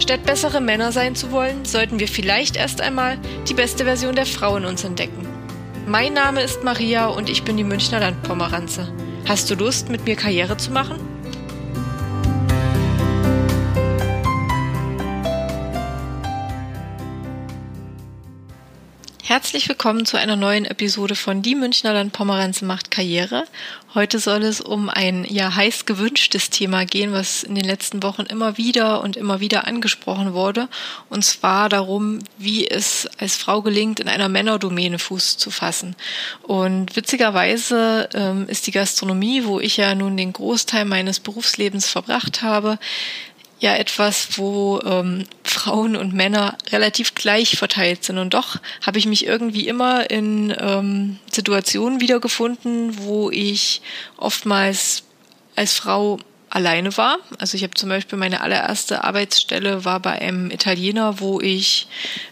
Statt bessere Männer sein zu wollen, sollten wir vielleicht erst einmal die beste Version der Frau in uns entdecken. Mein Name ist Maria und ich bin die Münchner Landpomeranze. Hast du Lust, mit mir Karriere zu machen? Herzlich willkommen zu einer neuen Episode von Die Münchner Landpomeranze macht Karriere. Heute soll es um ein ja heiß gewünschtes Thema gehen, was in den letzten Wochen immer wieder und immer wieder angesprochen wurde. Und zwar darum, wie es als Frau gelingt, in einer Männerdomäne Fuß zu fassen. Und witzigerweise ähm, ist die Gastronomie, wo ich ja nun den Großteil meines Berufslebens verbracht habe, ja etwas, wo ähm, Frauen und Männer relativ gleich verteilt sind. Und doch habe ich mich irgendwie immer in ähm, Situationen wiedergefunden, wo ich oftmals als Frau alleine war. Also ich habe zum Beispiel meine allererste Arbeitsstelle war bei einem Italiener, wo ich,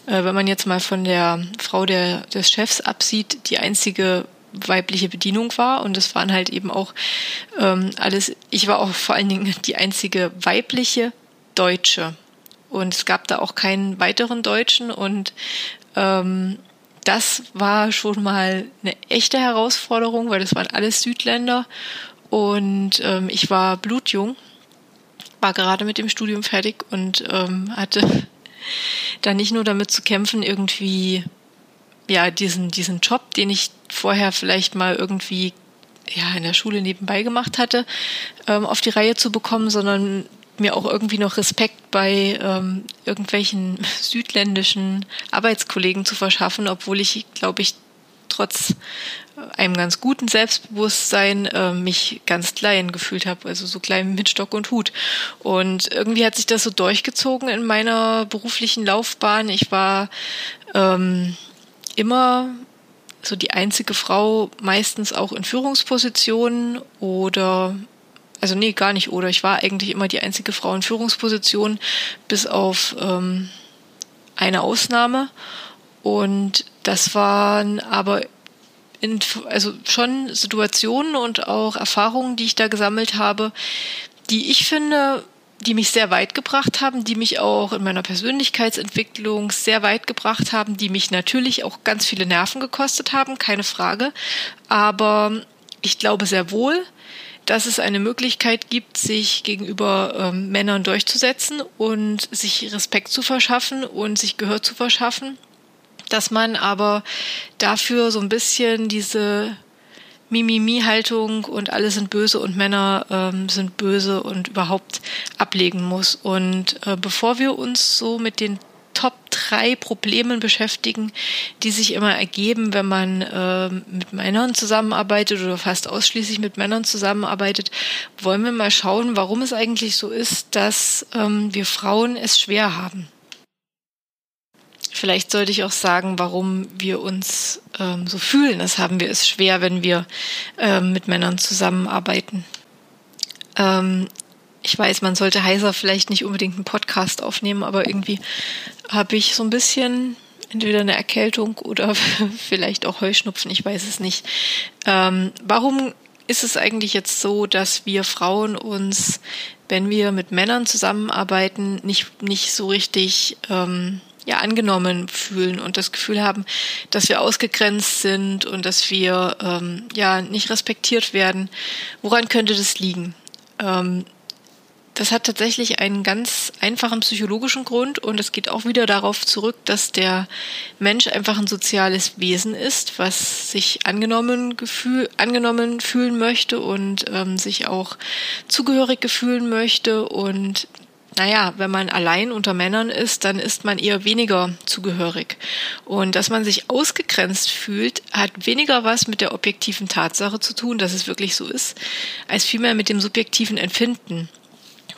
äh, wenn man jetzt mal von der Frau der, des Chefs absieht, die einzige weibliche Bedienung war. Und es waren halt eben auch ähm, alles, ich war auch vor allen Dingen die einzige weibliche Deutsche. Und es gab da auch keinen weiteren Deutschen. Und ähm, das war schon mal eine echte Herausforderung, weil das waren alles Südländer. Und ähm, ich war blutjung, war gerade mit dem Studium fertig und ähm, hatte da nicht nur damit zu kämpfen, irgendwie ja diesen diesen Job, den ich vorher vielleicht mal irgendwie ja in der Schule nebenbei gemacht hatte, ähm, auf die Reihe zu bekommen, sondern mir auch irgendwie noch Respekt bei ähm, irgendwelchen südländischen Arbeitskollegen zu verschaffen, obwohl ich, glaube ich, trotz einem ganz guten Selbstbewusstsein äh, mich ganz klein gefühlt habe, also so klein mit Stock und Hut. Und irgendwie hat sich das so durchgezogen in meiner beruflichen Laufbahn. Ich war ähm, immer so die einzige Frau, meistens auch in Führungspositionen oder also nee, gar nicht oder. Ich war eigentlich immer die einzige Frau in Führungsposition, bis auf ähm, eine Ausnahme. Und das waren aber in, also schon Situationen und auch Erfahrungen, die ich da gesammelt habe, die ich finde, die mich sehr weit gebracht haben, die mich auch in meiner Persönlichkeitsentwicklung sehr weit gebracht haben, die mich natürlich auch ganz viele Nerven gekostet haben, keine Frage. Aber ich glaube sehr wohl, dass es eine Möglichkeit gibt, sich gegenüber ähm, Männern durchzusetzen und sich Respekt zu verschaffen und sich Gehör zu verschaffen, dass man aber dafür so ein bisschen diese Mimimi-Haltung und alle sind böse und Männer ähm, sind böse und überhaupt ablegen muss. Und äh, bevor wir uns so mit den Top drei Problemen beschäftigen, die sich immer ergeben, wenn man äh, mit Männern zusammenarbeitet oder fast ausschließlich mit Männern zusammenarbeitet, wollen wir mal schauen, warum es eigentlich so ist, dass ähm, wir Frauen es schwer haben. Vielleicht sollte ich auch sagen, warum wir uns ähm, so fühlen, als haben wir es schwer, wenn wir ähm, mit Männern zusammenarbeiten. Ähm, ich weiß, man sollte heiser vielleicht nicht unbedingt einen Podcast aufnehmen, aber irgendwie habe ich so ein bisschen entweder eine Erkältung oder vielleicht auch Heuschnupfen, ich weiß es nicht. Ähm, warum ist es eigentlich jetzt so, dass wir Frauen uns, wenn wir mit Männern zusammenarbeiten, nicht, nicht so richtig ähm, ja, angenommen fühlen und das Gefühl haben, dass wir ausgegrenzt sind und dass wir ähm, ja nicht respektiert werden? Woran könnte das liegen? Ähm, das hat tatsächlich einen ganz einfachen psychologischen Grund und es geht auch wieder darauf zurück, dass der Mensch einfach ein soziales Wesen ist, was sich angenommen, gefühl, angenommen fühlen möchte und ähm, sich auch zugehörig fühlen möchte und naja, wenn man allein unter Männern ist, dann ist man eher weniger zugehörig. Und dass man sich ausgegrenzt fühlt, hat weniger was mit der objektiven Tatsache zu tun, dass es wirklich so ist, als vielmehr mit dem subjektiven Empfinden.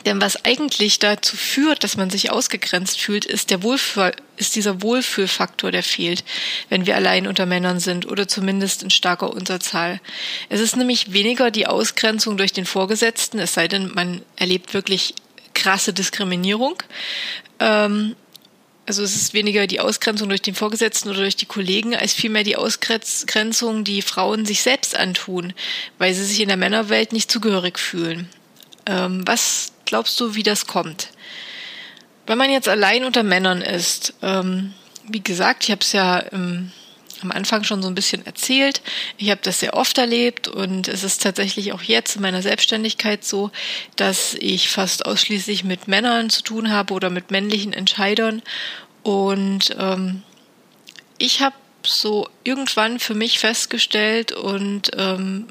Denn was eigentlich dazu führt, dass man sich ausgegrenzt fühlt, ist der Wohlfühl, ist dieser Wohlfühlfaktor, der fehlt, wenn wir allein unter Männern sind oder zumindest in starker Unterzahl. Es ist nämlich weniger die Ausgrenzung durch den Vorgesetzten, es sei denn, man erlebt wirklich krasse Diskriminierung. Ähm, also es ist weniger die Ausgrenzung durch den Vorgesetzten oder durch die Kollegen, als vielmehr die Ausgrenzung, die Frauen sich selbst antun, weil sie sich in der Männerwelt nicht zugehörig fühlen. Ähm, was glaubst du, wie das kommt? Wenn man jetzt allein unter Männern ist, ähm, wie gesagt, ich habe es ja im, am Anfang schon so ein bisschen erzählt. Ich habe das sehr oft erlebt und es ist tatsächlich auch jetzt in meiner Selbstständigkeit so, dass ich fast ausschließlich mit Männern zu tun habe oder mit männlichen Entscheidern. Und ähm, ich habe so irgendwann für mich festgestellt und ähm,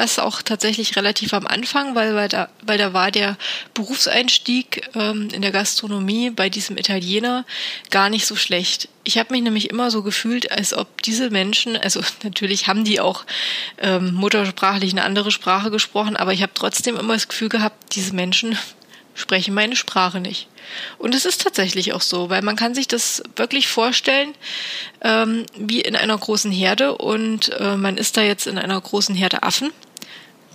das auch tatsächlich relativ am Anfang, weil, weil, da, weil da war der Berufseinstieg ähm, in der Gastronomie bei diesem Italiener gar nicht so schlecht. Ich habe mich nämlich immer so gefühlt, als ob diese Menschen, also natürlich haben die auch ähm, muttersprachlich eine andere Sprache gesprochen, aber ich habe trotzdem immer das Gefühl gehabt, diese Menschen sprechen meine Sprache nicht. Und es ist tatsächlich auch so, weil man kann sich das wirklich vorstellen ähm, wie in einer großen Herde und äh, man ist da jetzt in einer großen Herde Affen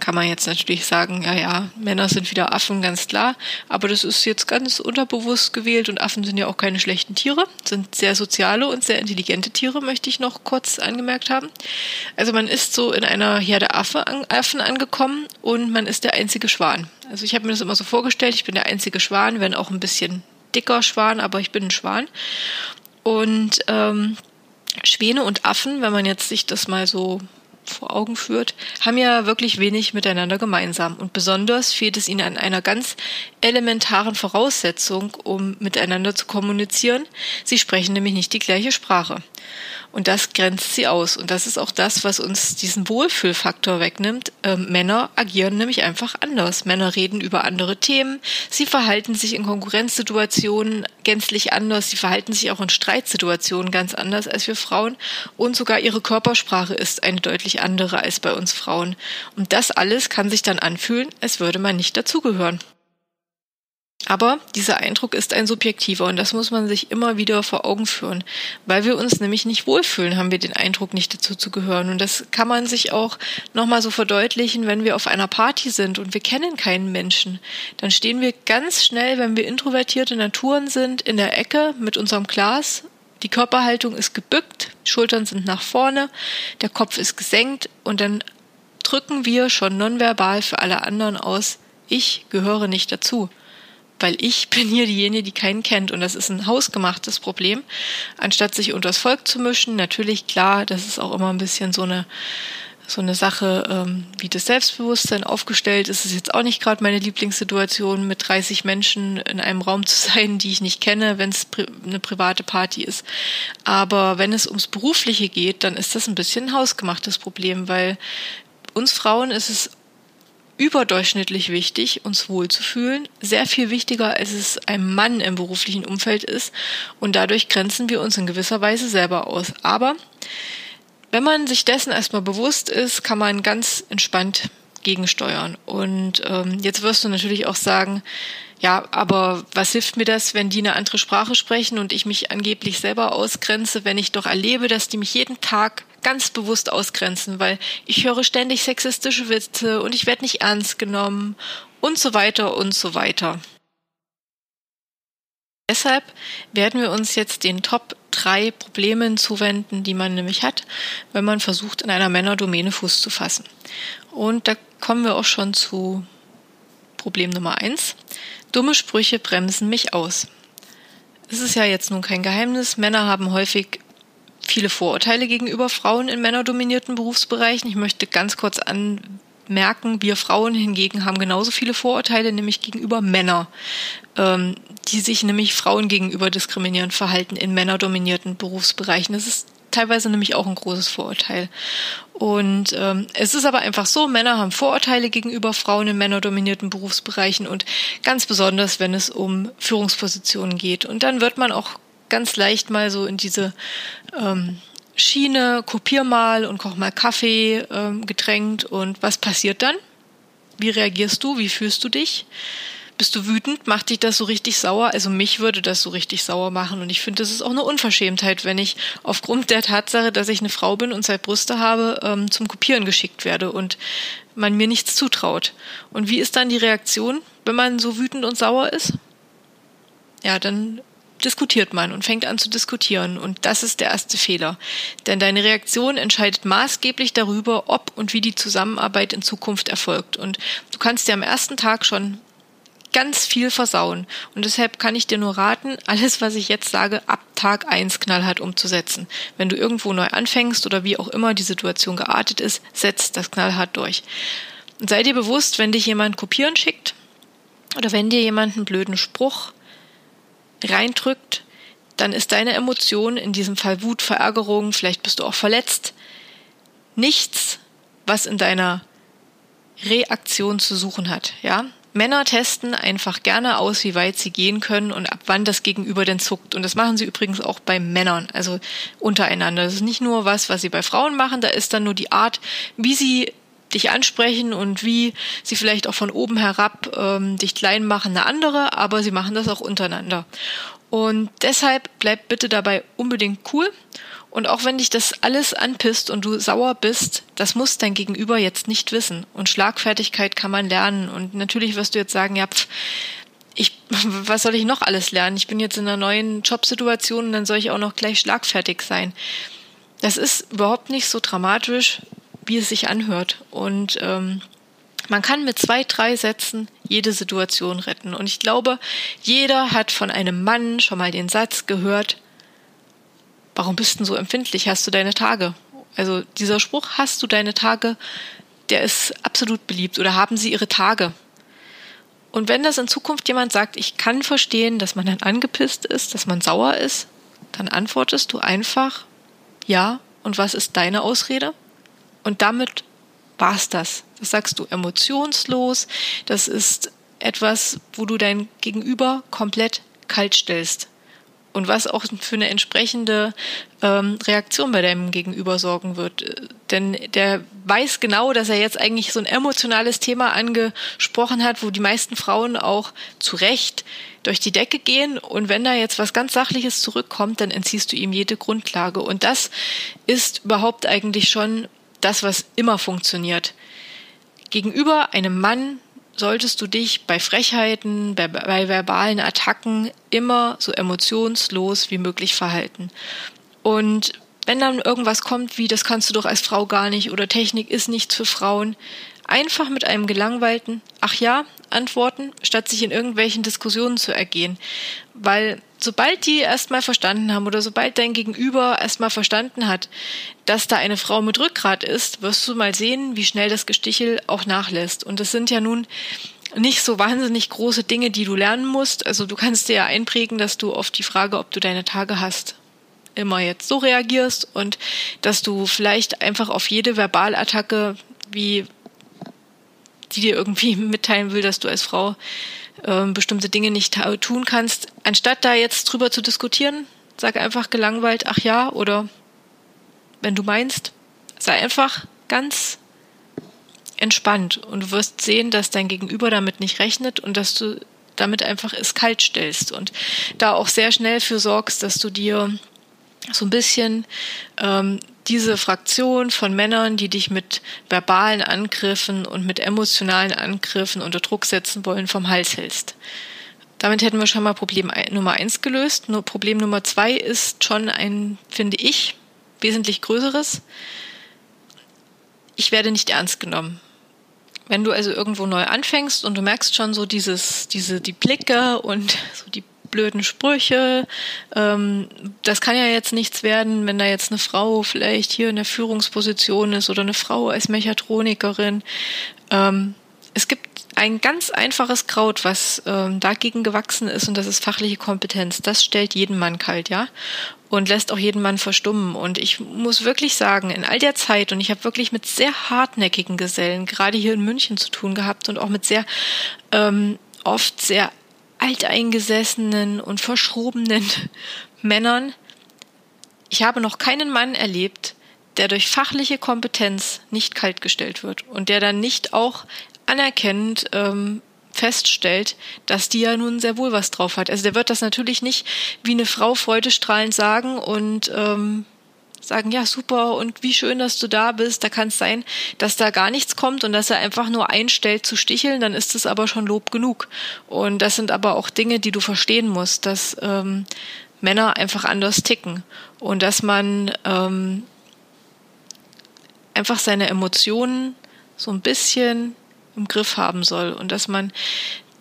kann man jetzt natürlich sagen, ja, ja, Männer sind wieder Affen, ganz klar. Aber das ist jetzt ganz unterbewusst gewählt und Affen sind ja auch keine schlechten Tiere, sind sehr soziale und sehr intelligente Tiere, möchte ich noch kurz angemerkt haben. Also man ist so in einer Herde Affe, Affen angekommen und man ist der einzige Schwan. Also ich habe mir das immer so vorgestellt, ich bin der einzige Schwan, wenn auch ein bisschen dicker Schwan, aber ich bin ein Schwan. Und ähm, Schwäne und Affen, wenn man jetzt sich das mal so vor Augen führt, haben ja wirklich wenig miteinander gemeinsam. Und besonders fehlt es ihnen an einer ganz elementaren Voraussetzung, um miteinander zu kommunizieren. Sie sprechen nämlich nicht die gleiche Sprache. Und das grenzt sie aus. Und das ist auch das, was uns diesen Wohlfühlfaktor wegnimmt. Ähm, Männer agieren nämlich einfach anders. Männer reden über andere Themen. Sie verhalten sich in Konkurrenzsituationen gänzlich anders. Sie verhalten sich auch in Streitsituationen ganz anders als wir Frauen. Und sogar ihre Körpersprache ist eine deutlich andere als bei uns Frauen. Und das alles kann sich dann anfühlen, als würde man nicht dazugehören. Aber dieser Eindruck ist ein subjektiver und das muss man sich immer wieder vor Augen führen. Weil wir uns nämlich nicht wohlfühlen, haben wir den Eindruck, nicht dazu zu gehören. Und das kann man sich auch nochmal so verdeutlichen, wenn wir auf einer Party sind und wir kennen keinen Menschen. Dann stehen wir ganz schnell, wenn wir introvertierte Naturen sind, in der Ecke mit unserem Glas. Die Körperhaltung ist gebückt, Schultern sind nach vorne, der Kopf ist gesenkt und dann drücken wir schon nonverbal für alle anderen aus, ich gehöre nicht dazu weil ich bin hier diejenige, die keinen kennt und das ist ein hausgemachtes Problem. Anstatt sich unters Volk zu mischen, natürlich klar, das ist auch immer ein bisschen so eine so eine Sache, ähm, wie das Selbstbewusstsein aufgestellt ist, ist jetzt auch nicht gerade meine Lieblingssituation, mit 30 Menschen in einem Raum zu sein, die ich nicht kenne, wenn es pri eine private Party ist. Aber wenn es ums Berufliche geht, dann ist das ein bisschen ein hausgemachtes Problem, weil uns Frauen ist es überdurchschnittlich wichtig, uns wohlzufühlen, sehr viel wichtiger, als es einem Mann im beruflichen Umfeld ist. Und dadurch grenzen wir uns in gewisser Weise selber aus. Aber wenn man sich dessen erstmal bewusst ist, kann man ganz entspannt gegensteuern. Und ähm, jetzt wirst du natürlich auch sagen, ja, aber was hilft mir das, wenn die eine andere Sprache sprechen und ich mich angeblich selber ausgrenze, wenn ich doch erlebe, dass die mich jeden Tag ganz bewusst ausgrenzen, weil ich höre ständig sexistische Witze und ich werde nicht ernst genommen und so weiter und so weiter. Deshalb werden wir uns jetzt den Top drei Problemen zuwenden, die man nämlich hat, wenn man versucht, in einer Männerdomäne Fuß zu fassen. Und da kommen wir auch schon zu Problem Nummer eins. Dumme Sprüche bremsen mich aus. Es ist ja jetzt nun kein Geheimnis. Männer haben häufig viele Vorurteile gegenüber Frauen in männerdominierten Berufsbereichen. Ich möchte ganz kurz anmerken, wir Frauen hingegen haben genauso viele Vorurteile, nämlich gegenüber Männern, ähm, die sich nämlich Frauen gegenüber diskriminierend verhalten in männerdominierten Berufsbereichen. Das ist teilweise nämlich auch ein großes Vorurteil. Und ähm, es ist aber einfach so, Männer haben Vorurteile gegenüber Frauen in männerdominierten Berufsbereichen und ganz besonders, wenn es um Führungspositionen geht. Und dann wird man auch ganz leicht mal so in diese ähm, Schiene, kopier mal und koch mal Kaffee ähm, gedrängt und was passiert dann? Wie reagierst du? Wie fühlst du dich? Bist du wütend? Macht dich das so richtig sauer? Also mich würde das so richtig sauer machen. Und ich finde, das ist auch eine Unverschämtheit, wenn ich aufgrund der Tatsache, dass ich eine Frau bin und zwei Brüste habe, ähm, zum Kopieren geschickt werde und man mir nichts zutraut. Und wie ist dann die Reaktion, wenn man so wütend und sauer ist? Ja, dann diskutiert man und fängt an zu diskutieren. Und das ist der erste Fehler. Denn deine Reaktion entscheidet maßgeblich darüber, ob und wie die Zusammenarbeit in Zukunft erfolgt. Und du kannst dir am ersten Tag schon ganz viel versauen. Und deshalb kann ich dir nur raten, alles, was ich jetzt sage, ab Tag eins knallhart umzusetzen. Wenn du irgendwo neu anfängst oder wie auch immer die Situation geartet ist, setz das knallhart durch. Und sei dir bewusst, wenn dich jemand kopieren schickt oder wenn dir jemand einen blöden Spruch reindrückt, dann ist deine Emotion, in diesem Fall Wut, Verärgerung, vielleicht bist du auch verletzt, nichts, was in deiner Reaktion zu suchen hat, ja? Männer testen einfach gerne aus, wie weit sie gehen können und ab wann das Gegenüber denn zuckt. Und das machen sie übrigens auch bei Männern, also untereinander. Das ist nicht nur was, was sie bei Frauen machen, da ist dann nur die Art, wie sie dich ansprechen und wie sie vielleicht auch von oben herab ähm, dich klein machen, eine andere, aber sie machen das auch untereinander. Und deshalb bleib bitte dabei unbedingt cool. Und auch wenn dich das alles anpisst und du sauer bist, das muss dein Gegenüber jetzt nicht wissen. Und Schlagfertigkeit kann man lernen. Und natürlich wirst du jetzt sagen, ja, pf, ich, was soll ich noch alles lernen? Ich bin jetzt in einer neuen Jobsituation und dann soll ich auch noch gleich schlagfertig sein. Das ist überhaupt nicht so dramatisch wie es sich anhört. Und ähm, man kann mit zwei, drei Sätzen jede Situation retten. Und ich glaube, jeder hat von einem Mann schon mal den Satz gehört, warum bist du so empfindlich? Hast du deine Tage? Also dieser Spruch, hast du deine Tage, der ist absolut beliebt. Oder haben sie ihre Tage? Und wenn das in Zukunft jemand sagt, ich kann verstehen, dass man dann angepisst ist, dass man sauer ist, dann antwortest du einfach, ja, und was ist deine Ausrede? Und damit war's das. Das sagst du emotionslos. Das ist etwas, wo du dein Gegenüber komplett kalt stellst. Und was auch für eine entsprechende ähm, Reaktion bei deinem Gegenüber sorgen wird. Denn der weiß genau, dass er jetzt eigentlich so ein emotionales Thema angesprochen hat, wo die meisten Frauen auch zu Recht durch die Decke gehen. Und wenn da jetzt was ganz Sachliches zurückkommt, dann entziehst du ihm jede Grundlage. Und das ist überhaupt eigentlich schon das, was immer funktioniert. Gegenüber einem Mann solltest du dich bei Frechheiten, bei, bei, verbalen Attacken immer so emotionslos wie möglich verhalten. Und wenn dann irgendwas kommt wie, das kannst du doch als Frau gar nicht oder Technik ist nichts für Frauen, einfach mit einem gelangweilten Ach ja antworten, statt sich in irgendwelchen Diskussionen zu ergehen. Weil sobald die erstmal verstanden haben oder sobald dein Gegenüber erstmal verstanden hat, dass da eine Frau mit Rückgrat ist, wirst du mal sehen, wie schnell das Gestichel auch nachlässt. Und das sind ja nun nicht so wahnsinnig große Dinge, die du lernen musst. Also du kannst dir ja einprägen, dass du auf die Frage, ob du deine Tage hast, immer jetzt so reagierst und dass du vielleicht einfach auf jede Verbalattacke wie die dir irgendwie mitteilen will, dass du als Frau äh, bestimmte Dinge nicht tun kannst, anstatt da jetzt drüber zu diskutieren, sag einfach gelangweilt, ach ja, oder wenn du meinst, sei einfach ganz entspannt und du wirst sehen, dass dein Gegenüber damit nicht rechnet und dass du damit einfach es kalt stellst und da auch sehr schnell für sorgst, dass du dir so ein bisschen ähm, diese Fraktion von Männern, die dich mit verbalen Angriffen und mit emotionalen Angriffen unter Druck setzen wollen, vom Hals hältst. Damit hätten wir schon mal Problem Nummer eins gelöst. Nur Problem Nummer zwei ist schon ein, finde ich, wesentlich größeres. Ich werde nicht ernst genommen. Wenn du also irgendwo neu anfängst und du merkst schon so dieses, diese, die Blicke und so die blöden Sprüche. Ähm, das kann ja jetzt nichts werden, wenn da jetzt eine Frau vielleicht hier in der Führungsposition ist oder eine Frau als Mechatronikerin. Ähm, es gibt ein ganz einfaches Kraut, was ähm, dagegen gewachsen ist, und das ist fachliche Kompetenz. Das stellt jeden Mann kalt, ja, und lässt auch jeden Mann verstummen. Und ich muss wirklich sagen, in all der Zeit, und ich habe wirklich mit sehr hartnäckigen Gesellen, gerade hier in München zu tun gehabt und auch mit sehr ähm, oft sehr alteingesessenen und verschrobenen Männern. Ich habe noch keinen Mann erlebt, der durch fachliche Kompetenz nicht kaltgestellt wird und der dann nicht auch anerkennt, ähm, feststellt, dass die ja nun sehr wohl was drauf hat. Also der wird das natürlich nicht wie eine Frau freudestrahlend sagen und ähm, sagen, ja, super und wie schön, dass du da bist. Da kann es sein, dass da gar nichts kommt und dass er einfach nur einstellt zu sticheln, dann ist es aber schon Lob genug. Und das sind aber auch Dinge, die du verstehen musst, dass ähm, Männer einfach anders ticken und dass man ähm, einfach seine Emotionen so ein bisschen im Griff haben soll und dass man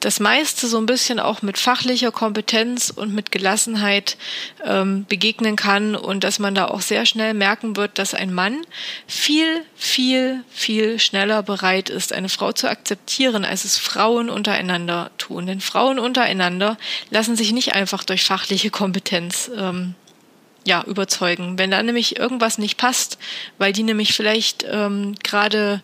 das meiste so ein bisschen auch mit fachlicher Kompetenz und mit Gelassenheit ähm, begegnen kann und dass man da auch sehr schnell merken wird, dass ein Mann viel, viel, viel schneller bereit ist, eine Frau zu akzeptieren, als es Frauen untereinander tun. Denn Frauen untereinander lassen sich nicht einfach durch fachliche Kompetenz ähm, ja, überzeugen. Wenn da nämlich irgendwas nicht passt, weil die nämlich vielleicht ähm, gerade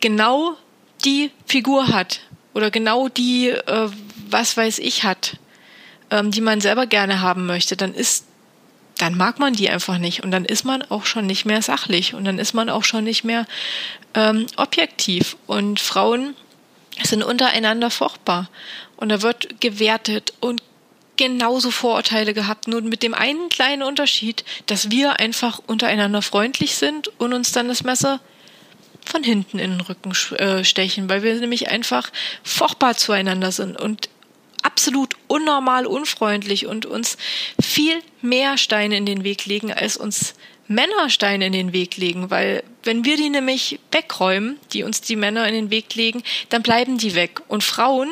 genau die Figur hat, oder genau die, äh, was weiß ich, hat, ähm, die man selber gerne haben möchte, dann ist, dann mag man die einfach nicht. Und dann ist man auch schon nicht mehr sachlich und dann ist man auch schon nicht mehr ähm, objektiv. Und Frauen sind untereinander furchtbar und da wird gewertet und genauso Vorurteile gehabt, nur mit dem einen kleinen Unterschied, dass wir einfach untereinander freundlich sind und uns dann das Messer von hinten in den Rücken äh, stechen, weil wir nämlich einfach furchtbar zueinander sind und absolut unnormal unfreundlich und uns viel mehr Steine in den Weg legen, als uns Männer Steine in den Weg legen, weil wenn wir die nämlich wegräumen, die uns die Männer in den Weg legen, dann bleiben die weg. Und Frauen,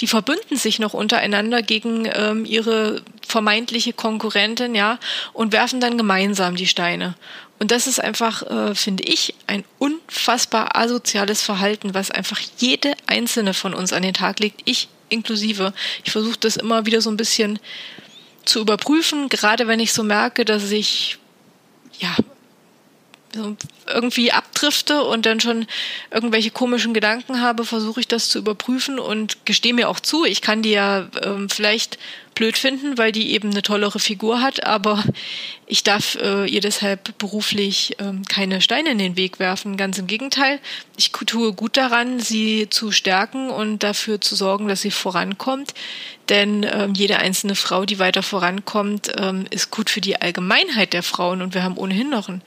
die verbünden sich noch untereinander gegen ähm, ihre vermeintliche Konkurrentin, ja, und werfen dann gemeinsam die Steine. Und das ist einfach, äh, finde ich, ein unfassbar asoziales Verhalten, was einfach jede einzelne von uns an den Tag legt, ich inklusive. Ich versuche das immer wieder so ein bisschen zu überprüfen, gerade wenn ich so merke, dass ich ja irgendwie abdrifte und dann schon irgendwelche komischen Gedanken habe, versuche ich das zu überprüfen und gestehe mir auch zu, ich kann die ja ähm, vielleicht blöd finden, weil die eben eine tollere Figur hat, aber ich darf äh, ihr deshalb beruflich ähm, keine Steine in den Weg werfen. Ganz im Gegenteil, ich tue gut daran, sie zu stärken und dafür zu sorgen, dass sie vorankommt. Denn ähm, jede einzelne Frau, die weiter vorankommt, ähm, ist gut für die Allgemeinheit der Frauen und wir haben ohnehin noch ein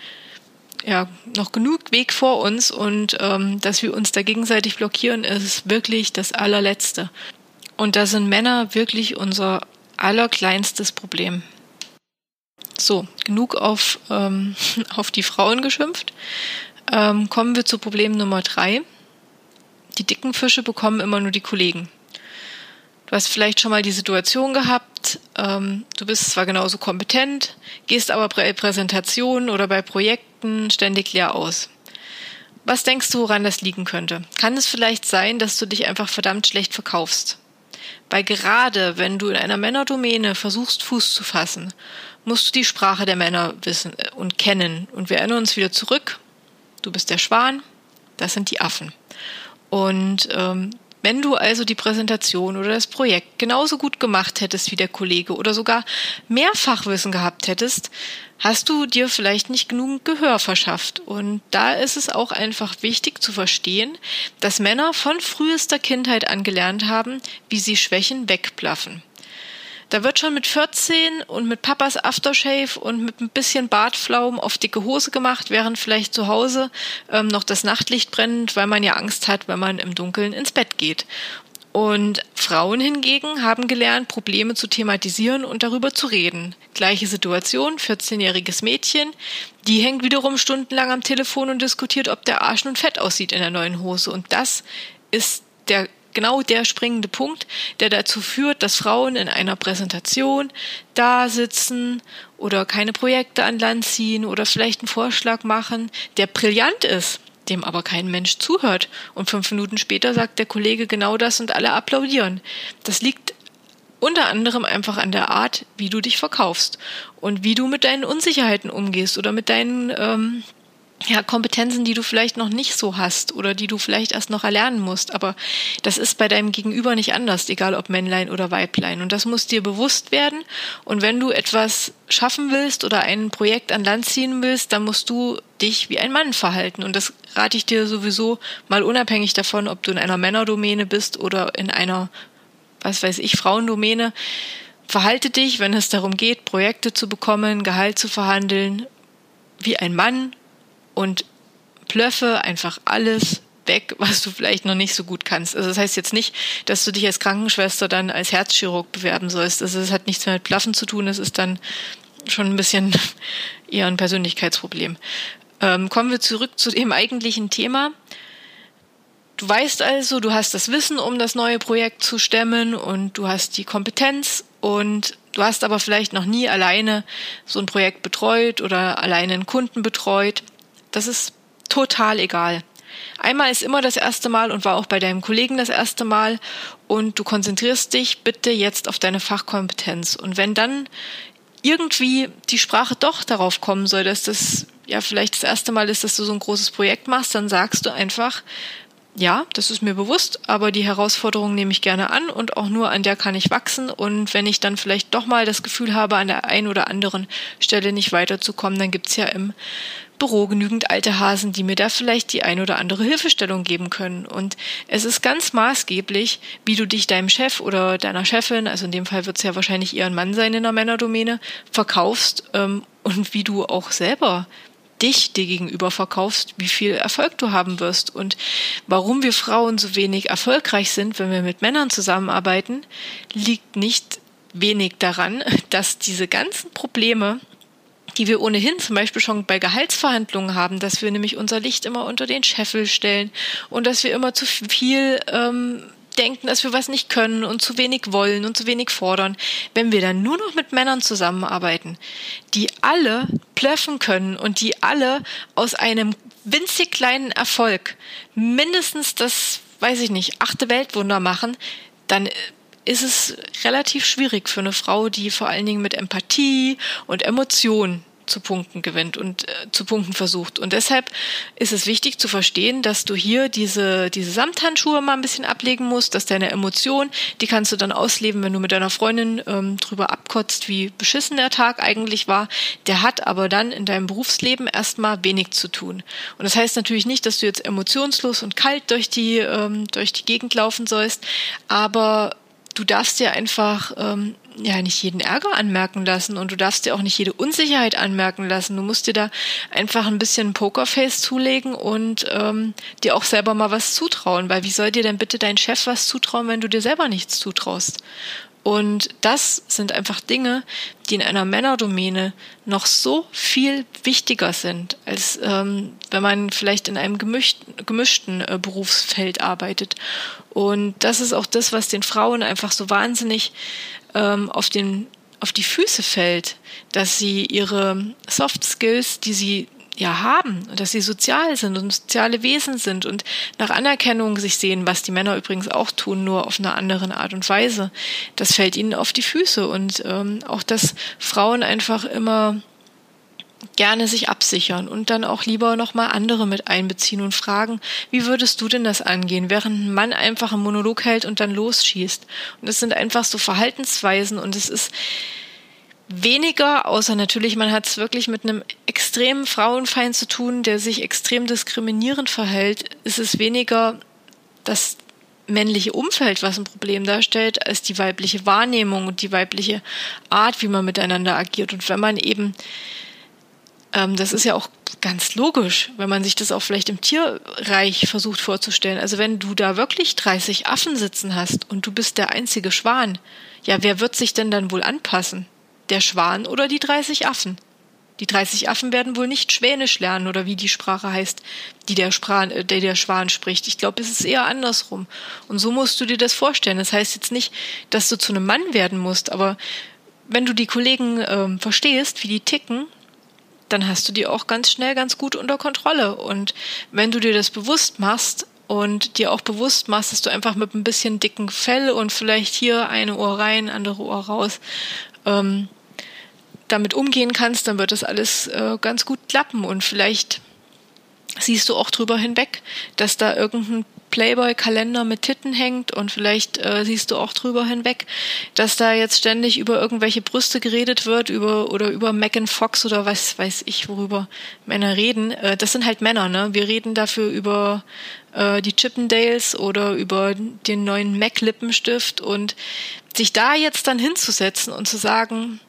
ja, noch genug Weg vor uns und ähm, dass wir uns da gegenseitig blockieren, ist wirklich das allerletzte. Und da sind Männer wirklich unser allerkleinstes Problem. So, genug auf, ähm, auf die Frauen geschimpft. Ähm, kommen wir zu Problem Nummer drei. Die dicken Fische bekommen immer nur die Kollegen. Du hast vielleicht schon mal die Situation gehabt, ähm, du bist zwar genauso kompetent, gehst aber bei Präsentationen oder bei Projekten ständig leer aus. Was denkst du, woran das liegen könnte? Kann es vielleicht sein, dass du dich einfach verdammt schlecht verkaufst? Weil gerade wenn du in einer Männerdomäne versuchst, Fuß zu fassen, musst du die Sprache der Männer wissen äh, und kennen. Und wir erinnern uns wieder zurück. Du bist der Schwan, das sind die Affen. Und ähm, wenn du also die Präsentation oder das Projekt genauso gut gemacht hättest wie der Kollege oder sogar mehr Fachwissen gehabt hättest, hast du dir vielleicht nicht genug Gehör verschafft. Und da ist es auch einfach wichtig zu verstehen, dass Männer von frühester Kindheit angelernt haben, wie sie Schwächen wegplaffen. Da wird schon mit 14 und mit Papas Aftershave und mit ein bisschen Bartflaum auf dicke Hose gemacht, während vielleicht zu Hause ähm, noch das Nachtlicht brennt, weil man ja Angst hat, wenn man im Dunkeln ins Bett geht. Und Frauen hingegen haben gelernt, Probleme zu thematisieren und darüber zu reden. Gleiche Situation, 14-jähriges Mädchen, die hängt wiederum stundenlang am Telefon und diskutiert, ob der Arsch nun fett aussieht in der neuen Hose. Und das ist der genau der springende Punkt, der dazu führt, dass Frauen in einer Präsentation da sitzen oder keine Projekte an Land ziehen oder vielleicht einen Vorschlag machen, der brillant ist, dem aber kein Mensch zuhört. Und fünf Minuten später sagt der Kollege genau das und alle applaudieren. Das liegt unter anderem einfach an der Art, wie du dich verkaufst und wie du mit deinen Unsicherheiten umgehst oder mit deinen ähm, ja, Kompetenzen, die du vielleicht noch nicht so hast oder die du vielleicht erst noch erlernen musst. Aber das ist bei deinem Gegenüber nicht anders, egal ob Männlein oder Weiblein. Und das muss dir bewusst werden. Und wenn du etwas schaffen willst oder ein Projekt an Land ziehen willst, dann musst du dich wie ein Mann verhalten. Und das rate ich dir sowieso mal unabhängig davon, ob du in einer Männerdomäne bist oder in einer, was weiß ich, Frauendomäne. Verhalte dich, wenn es darum geht, Projekte zu bekommen, Gehalt zu verhandeln, wie ein Mann und plöffe einfach alles weg, was du vielleicht noch nicht so gut kannst. Also das heißt jetzt nicht, dass du dich als Krankenschwester dann als Herzchirurg bewerben sollst. Also es hat nichts mehr mit Plaffen zu tun, es ist dann schon ein bisschen eher ein Persönlichkeitsproblem. Ähm, kommen wir zurück zu dem eigentlichen Thema. Du weißt also, du hast das Wissen, um das neue Projekt zu stemmen und du hast die Kompetenz und du hast aber vielleicht noch nie alleine so ein Projekt betreut oder alleine einen Kunden betreut. Das ist total egal. Einmal ist immer das erste Mal und war auch bei deinem Kollegen das erste Mal und du konzentrierst dich bitte jetzt auf deine Fachkompetenz. Und wenn dann irgendwie die Sprache doch darauf kommen soll, dass das ja vielleicht das erste Mal ist, dass du so ein großes Projekt machst, dann sagst du einfach, ja, das ist mir bewusst, aber die Herausforderung nehme ich gerne an und auch nur an der kann ich wachsen. Und wenn ich dann vielleicht doch mal das Gefühl habe, an der einen oder anderen Stelle nicht weiterzukommen, dann gibt's ja im Büro genügend alte Hasen, die mir da vielleicht die ein oder andere Hilfestellung geben können. Und es ist ganz maßgeblich, wie du dich deinem Chef oder deiner Chefin, also in dem Fall wird es ja wahrscheinlich eher ein Mann sein in der Männerdomäne, verkaufst ähm, und wie du auch selber dich dir gegenüber verkaufst, wie viel Erfolg du haben wirst. Und warum wir Frauen so wenig erfolgreich sind, wenn wir mit Männern zusammenarbeiten, liegt nicht wenig daran, dass diese ganzen Probleme, die wir ohnehin zum Beispiel schon bei Gehaltsverhandlungen haben, dass wir nämlich unser Licht immer unter den Scheffel stellen und dass wir immer zu viel ähm, denken, dass wir was nicht können und zu wenig wollen und zu wenig fordern. Wenn wir dann nur noch mit Männern zusammenarbeiten, die alle plöffen können und die alle aus einem winzig kleinen Erfolg mindestens das, weiß ich nicht, achte Weltwunder machen, dann ist es relativ schwierig für eine Frau, die vor allen Dingen mit Empathie und Emotion zu Punkten gewinnt und äh, zu Punkten versucht. Und deshalb ist es wichtig zu verstehen, dass du hier diese, diese Samthandschuhe mal ein bisschen ablegen musst, dass deine Emotion, die kannst du dann ausleben, wenn du mit deiner Freundin ähm, drüber abkotzt, wie beschissen der Tag eigentlich war. Der hat aber dann in deinem Berufsleben erstmal wenig zu tun. Und das heißt natürlich nicht, dass du jetzt emotionslos und kalt durch die, ähm, durch die Gegend laufen sollst, aber du darfst dir einfach ähm, ja nicht jeden Ärger anmerken lassen und du darfst dir auch nicht jede Unsicherheit anmerken lassen. Du musst dir da einfach ein bisschen Pokerface zulegen und ähm, dir auch selber mal was zutrauen, weil wie soll dir denn bitte dein Chef was zutrauen, wenn du dir selber nichts zutraust? Und das sind einfach Dinge, die in einer Männerdomäne noch so viel wichtiger sind, als ähm, wenn man vielleicht in einem gemischten, gemischten äh, Berufsfeld arbeitet. Und das ist auch das, was den Frauen einfach so wahnsinnig ähm, auf den auf die Füße fällt, dass sie ihre Soft Skills, die sie ja haben, dass sie sozial sind und soziale Wesen sind und nach Anerkennung sich sehen, was die Männer übrigens auch tun, nur auf einer anderen Art und Weise. Das fällt ihnen auf die Füße und ähm, auch, dass Frauen einfach immer gerne sich absichern und dann auch lieber nochmal andere mit einbeziehen und fragen, wie würdest du denn das angehen, während ein Mann einfach einen Monolog hält und dann losschießt. Und es sind einfach so Verhaltensweisen und es ist weniger, außer natürlich, man hat es wirklich mit einem extremen Frauenfeind zu tun, der sich extrem diskriminierend verhält, ist es weniger das männliche Umfeld, was ein Problem darstellt, als die weibliche Wahrnehmung und die weibliche Art, wie man miteinander agiert. Und wenn man eben, ähm, das ist ja auch ganz logisch, wenn man sich das auch vielleicht im Tierreich versucht vorzustellen. Also wenn du da wirklich 30 Affen sitzen hast und du bist der einzige Schwan, ja, wer wird sich denn dann wohl anpassen? Der Schwan oder die 30 Affen? Die 30 Affen werden wohl nicht Schwänisch lernen oder wie die Sprache heißt, die der, Spran, äh, der, der Schwan spricht. Ich glaube, es ist eher andersrum. Und so musst du dir das vorstellen. Das heißt jetzt nicht, dass du zu einem Mann werden musst, aber wenn du die Kollegen ähm, verstehst, wie die ticken, dann hast du die auch ganz schnell ganz gut unter Kontrolle. Und wenn du dir das bewusst machst und dir auch bewusst machst, dass du einfach mit ein bisschen dicken Fell und vielleicht hier eine Ohr rein, andere Ohr raus, ähm, damit umgehen kannst, dann wird das alles äh, ganz gut klappen und vielleicht siehst du auch drüber hinweg, dass da irgendein Playboy-Kalender mit Titten hängt und vielleicht äh, siehst du auch drüber hinweg, dass da jetzt ständig über irgendwelche Brüste geredet wird, über oder über Megan Fox oder was weiß ich, worüber Männer reden. Äh, das sind halt Männer, ne? Wir reden dafür über äh, die Chippendales oder über den neuen Mac Lippenstift und sich da jetzt dann hinzusetzen und zu sagen,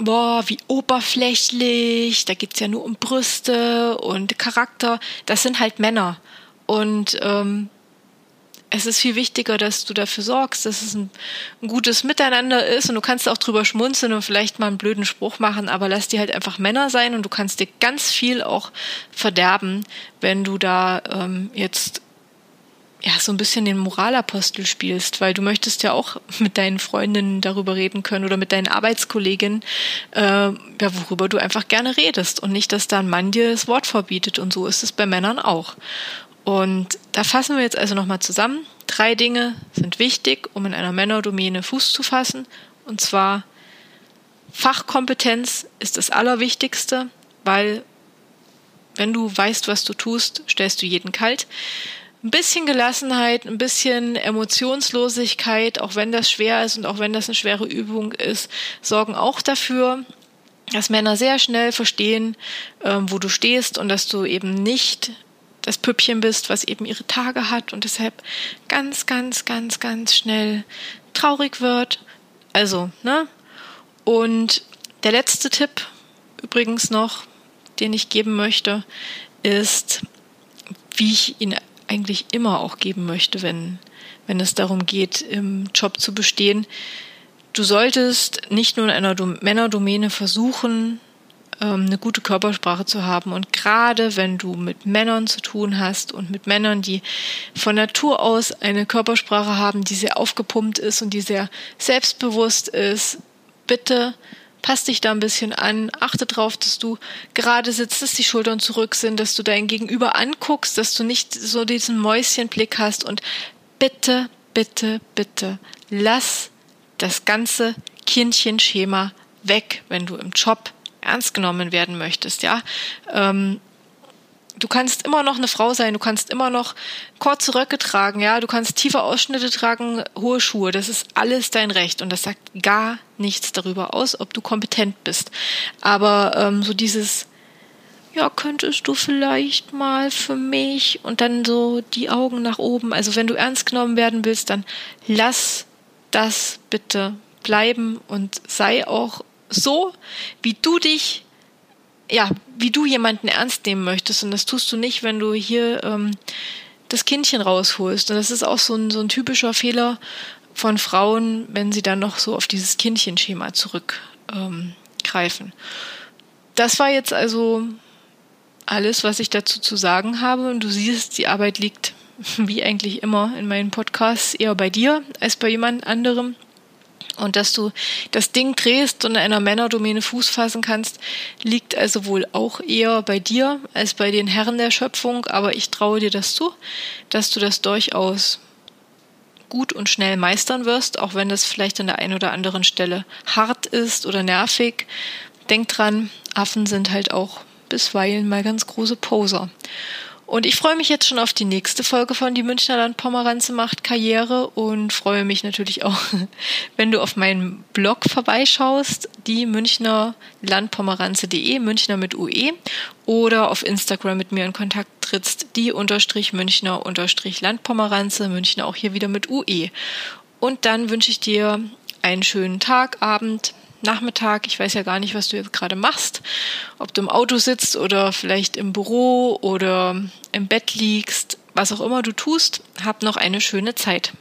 boah, wie oberflächlich, da geht's ja nur um Brüste und Charakter, das sind halt Männer. Und ähm, es ist viel wichtiger, dass du dafür sorgst, dass es ein, ein, gutes Miteinander ist. Und du kannst auch drüber schmunzeln und vielleicht mal einen blöden Spruch machen, aber lass die halt einfach Männer sein und du kannst dir ganz viel auch verderben, wenn du da ähm, jetzt ja so ein bisschen den Moralapostel spielst, weil du möchtest ja auch mit deinen Freundinnen darüber reden können oder mit deinen Arbeitskolleginnen, äh, ja, worüber du einfach gerne redest und nicht, dass da ein Mann dir das Wort verbietet und so ist es bei Männern auch. Und da fassen wir jetzt also nochmal zusammen. Drei Dinge sind wichtig, um in einer Männerdomäne Fuß zu fassen. Und zwar Fachkompetenz ist das Allerwichtigste, weil wenn du weißt, was du tust, stellst du jeden kalt. Ein bisschen Gelassenheit, ein bisschen Emotionslosigkeit, auch wenn das schwer ist und auch wenn das eine schwere Übung ist, sorgen auch dafür, dass Männer sehr schnell verstehen, ähm, wo du stehst und dass du eben nicht das Püppchen bist, was eben ihre Tage hat und deshalb ganz, ganz, ganz, ganz schnell traurig wird. Also, ne? Und der letzte Tipp übrigens noch, den ich geben möchte, ist, wie ich ihn eigentlich immer auch geben möchte, wenn, wenn es darum geht, im Job zu bestehen. Du solltest nicht nur in einer Männerdomäne versuchen, ähm, eine gute Körpersprache zu haben. Und gerade wenn du mit Männern zu tun hast und mit Männern, die von Natur aus eine Körpersprache haben, die sehr aufgepumpt ist und die sehr selbstbewusst ist, bitte pass dich da ein bisschen an, achte darauf, dass du gerade sitzt, dass die Schultern zurück sind, dass du dein Gegenüber anguckst, dass du nicht so diesen Mäuschenblick hast und bitte, bitte, bitte, lass das ganze Kindchenschema weg, wenn du im Job ernst genommen werden möchtest, ja. Ähm, du kannst immer noch eine Frau sein, du kannst immer noch kurze Röcke tragen, ja, du kannst tiefe Ausschnitte tragen, hohe Schuhe, das ist alles dein Recht und das sagt gar nichts darüber aus, ob du kompetent bist. Aber ähm, so dieses, ja, könntest du vielleicht mal für mich und dann so die Augen nach oben, also wenn du ernst genommen werden willst, dann lass das bitte bleiben und sei auch so, wie du dich, ja, wie du jemanden ernst nehmen möchtest. Und das tust du nicht, wenn du hier ähm, das Kindchen rausholst. Und das ist auch so ein, so ein typischer Fehler von Frauen, wenn sie dann noch so auf dieses Kindchenschema zurückgreifen. Ähm, das war jetzt also alles, was ich dazu zu sagen habe. Und du siehst, die Arbeit liegt wie eigentlich immer in meinen Podcasts eher bei dir als bei jemand anderem. Und dass du das Ding drehst und in einer Männerdomäne Fuß fassen kannst, liegt also wohl auch eher bei dir als bei den Herren der Schöpfung. Aber ich traue dir das zu, dass du das durchaus gut und schnell meistern wirst, auch wenn das vielleicht an der einen oder anderen Stelle hart ist oder nervig. Denk dran, Affen sind halt auch bisweilen mal ganz große Poser. Und ich freue mich jetzt schon auf die nächste Folge von Die Münchner Landpomeranze macht Karriere und freue mich natürlich auch, wenn du auf meinen Blog vorbeischaust, die Münchner Landpomeranze.de, Münchner mit UE, oder auf Instagram mit mir in Kontakt trittst, die unterstrich Münchner unterstrich Landpomeranze, Münchner auch hier wieder mit UE. Und dann wünsche ich dir einen schönen Tag, Abend, Nachmittag. Ich weiß ja gar nicht, was du jetzt gerade machst. Ob du im Auto sitzt oder vielleicht im Büro oder im Bett liegst. Was auch immer du tust, hab noch eine schöne Zeit.